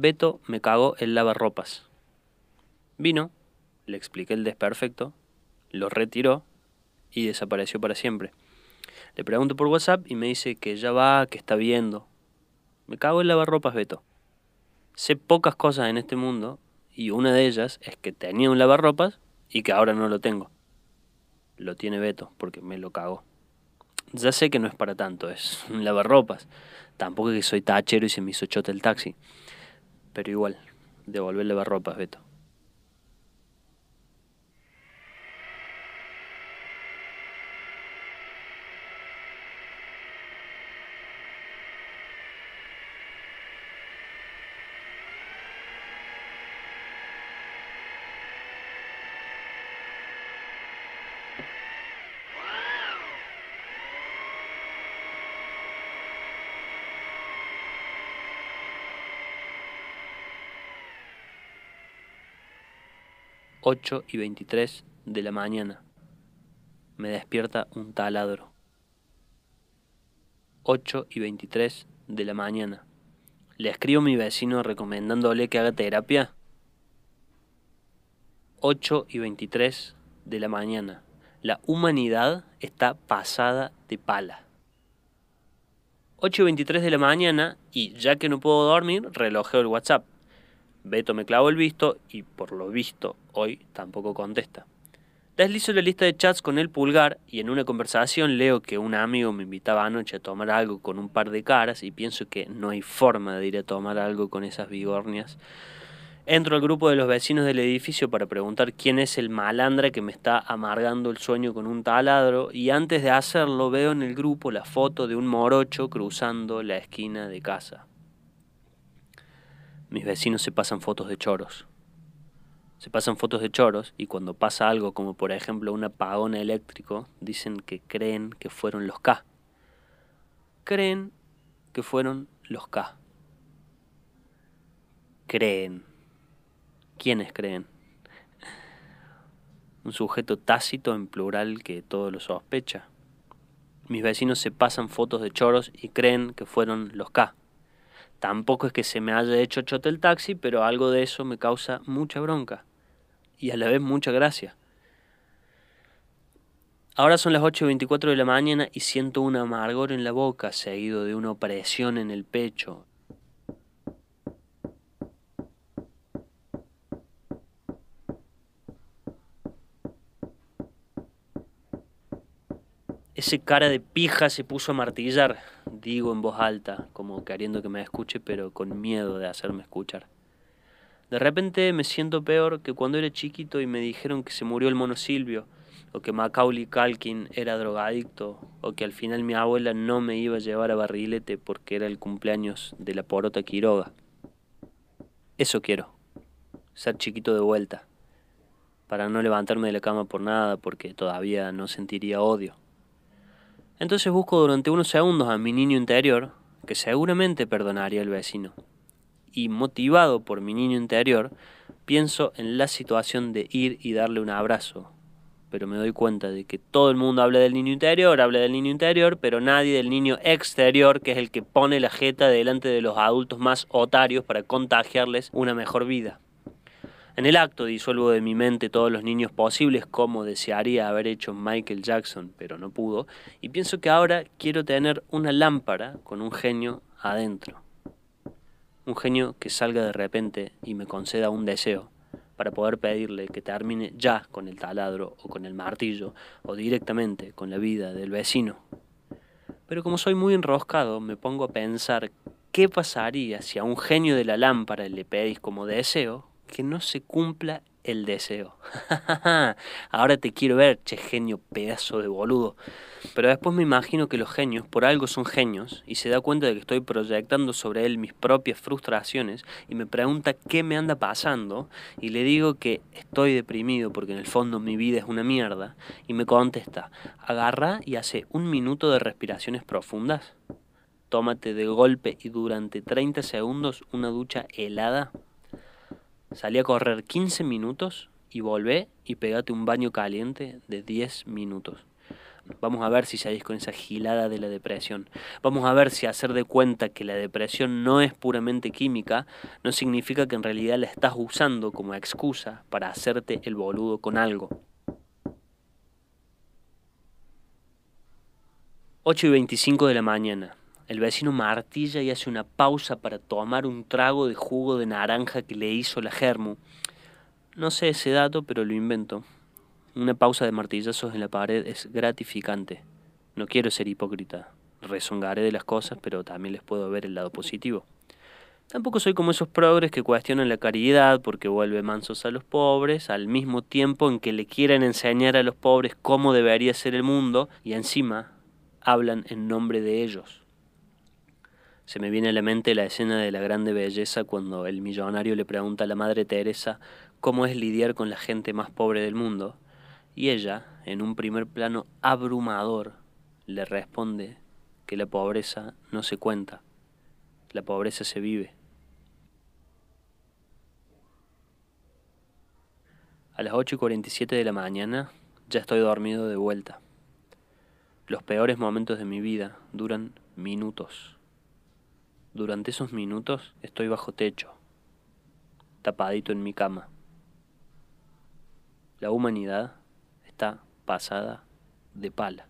Beto me cagó el lavarropas. Vino, le expliqué el desperfecto, lo retiró y desapareció para siempre. Le pregunto por WhatsApp y me dice que ya va, que está viendo. Me cago en lavarropas, Beto. Sé pocas cosas en este mundo y una de ellas es que tenía un lavarropas y que ahora no lo tengo. Lo tiene Beto porque me lo cago. Ya sé que no es para tanto, es un lavarropas. Tampoco es que soy tachero y se me hizo chota el taxi. Pero igual, devolver lavarropas, Beto. 8 y 23 de la mañana. Me despierta un taladro. 8 y 23 de la mañana. ¿Le escribo a mi vecino recomendándole que haga terapia? 8 y 23 de la mañana. La humanidad está pasada de pala. 8 y 23 de la mañana y ya que no puedo dormir, relojeo el WhatsApp. Beto me clavó el visto y por lo visto hoy tampoco contesta. Deslizo la lista de chats con el pulgar y en una conversación leo que un amigo me invitaba anoche a tomar algo con un par de caras y pienso que no hay forma de ir a tomar algo con esas bigornias. Entro al grupo de los vecinos del edificio para preguntar quién es el malandra que me está amargando el sueño con un taladro y antes de hacerlo veo en el grupo la foto de un morocho cruzando la esquina de casa. Mis vecinos se pasan fotos de choros. Se pasan fotos de choros y cuando pasa algo como por ejemplo un apagón eléctrico, dicen que creen que fueron los K. Creen que fueron los K. Creen. ¿Quiénes creen? Un sujeto tácito en plural que todo lo sospecha. Mis vecinos se pasan fotos de choros y creen que fueron los K. Tampoco es que se me haya hecho chote el taxi, pero algo de eso me causa mucha bronca y a la vez mucha gracia. Ahora son las 8.24 de la mañana y siento un amargor en la boca seguido de una opresión en el pecho. Ese cara de pija se puso a martillar, digo en voz alta, como queriendo que me escuche, pero con miedo de hacerme escuchar. De repente me siento peor que cuando era chiquito y me dijeron que se murió el mono Silvio, o que Macaulay Calkin era drogadicto, o que al final mi abuela no me iba a llevar a barrilete porque era el cumpleaños de la porota Quiroga. Eso quiero, ser chiquito de vuelta, para no levantarme de la cama por nada porque todavía no sentiría odio. Entonces busco durante unos segundos a mi niño interior, que seguramente perdonaría al vecino. Y motivado por mi niño interior, pienso en la situación de ir y darle un abrazo. Pero me doy cuenta de que todo el mundo habla del niño interior, habla del niño interior, pero nadie del niño exterior, que es el que pone la jeta delante de los adultos más otarios para contagiarles una mejor vida. En el acto disuelvo de mi mente todos los niños posibles como desearía haber hecho Michael Jackson, pero no pudo, y pienso que ahora quiero tener una lámpara con un genio adentro. Un genio que salga de repente y me conceda un deseo para poder pedirle que termine ya con el taladro o con el martillo o directamente con la vida del vecino. Pero como soy muy enroscado, me pongo a pensar qué pasaría si a un genio de la lámpara le pedís como deseo que no se cumpla el deseo. Ahora te quiero ver, che genio, pedazo de boludo. Pero después me imagino que los genios, por algo son genios, y se da cuenta de que estoy proyectando sobre él mis propias frustraciones, y me pregunta qué me anda pasando, y le digo que estoy deprimido porque en el fondo mi vida es una mierda, y me contesta, agarra y hace un minuto de respiraciones profundas. Tómate de golpe y durante 30 segundos una ducha helada Salí a correr 15 minutos y volvé y pegate un baño caliente de 10 minutos. Vamos a ver si salís con esa gilada de la depresión. Vamos a ver si hacer de cuenta que la depresión no es puramente química no significa que en realidad la estás usando como excusa para hacerte el boludo con algo. 8 y 25 de la mañana. El vecino martilla y hace una pausa para tomar un trago de jugo de naranja que le hizo la germu. No sé ese dato, pero lo invento. Una pausa de martillazos en la pared es gratificante. No quiero ser hipócrita. Rezongaré de las cosas, pero también les puedo ver el lado positivo. Tampoco soy como esos progres que cuestionan la caridad porque vuelve mansos a los pobres, al mismo tiempo en que le quieren enseñar a los pobres cómo debería ser el mundo y encima hablan en nombre de ellos. Se me viene a la mente la escena de la grande belleza cuando el millonario le pregunta a la Madre Teresa cómo es lidiar con la gente más pobre del mundo, y ella, en un primer plano abrumador, le responde que la pobreza no se cuenta, la pobreza se vive. A las 8 y 47 de la mañana ya estoy dormido de vuelta. Los peores momentos de mi vida duran minutos. Durante esos minutos estoy bajo techo, tapadito en mi cama. La humanidad está pasada de pala.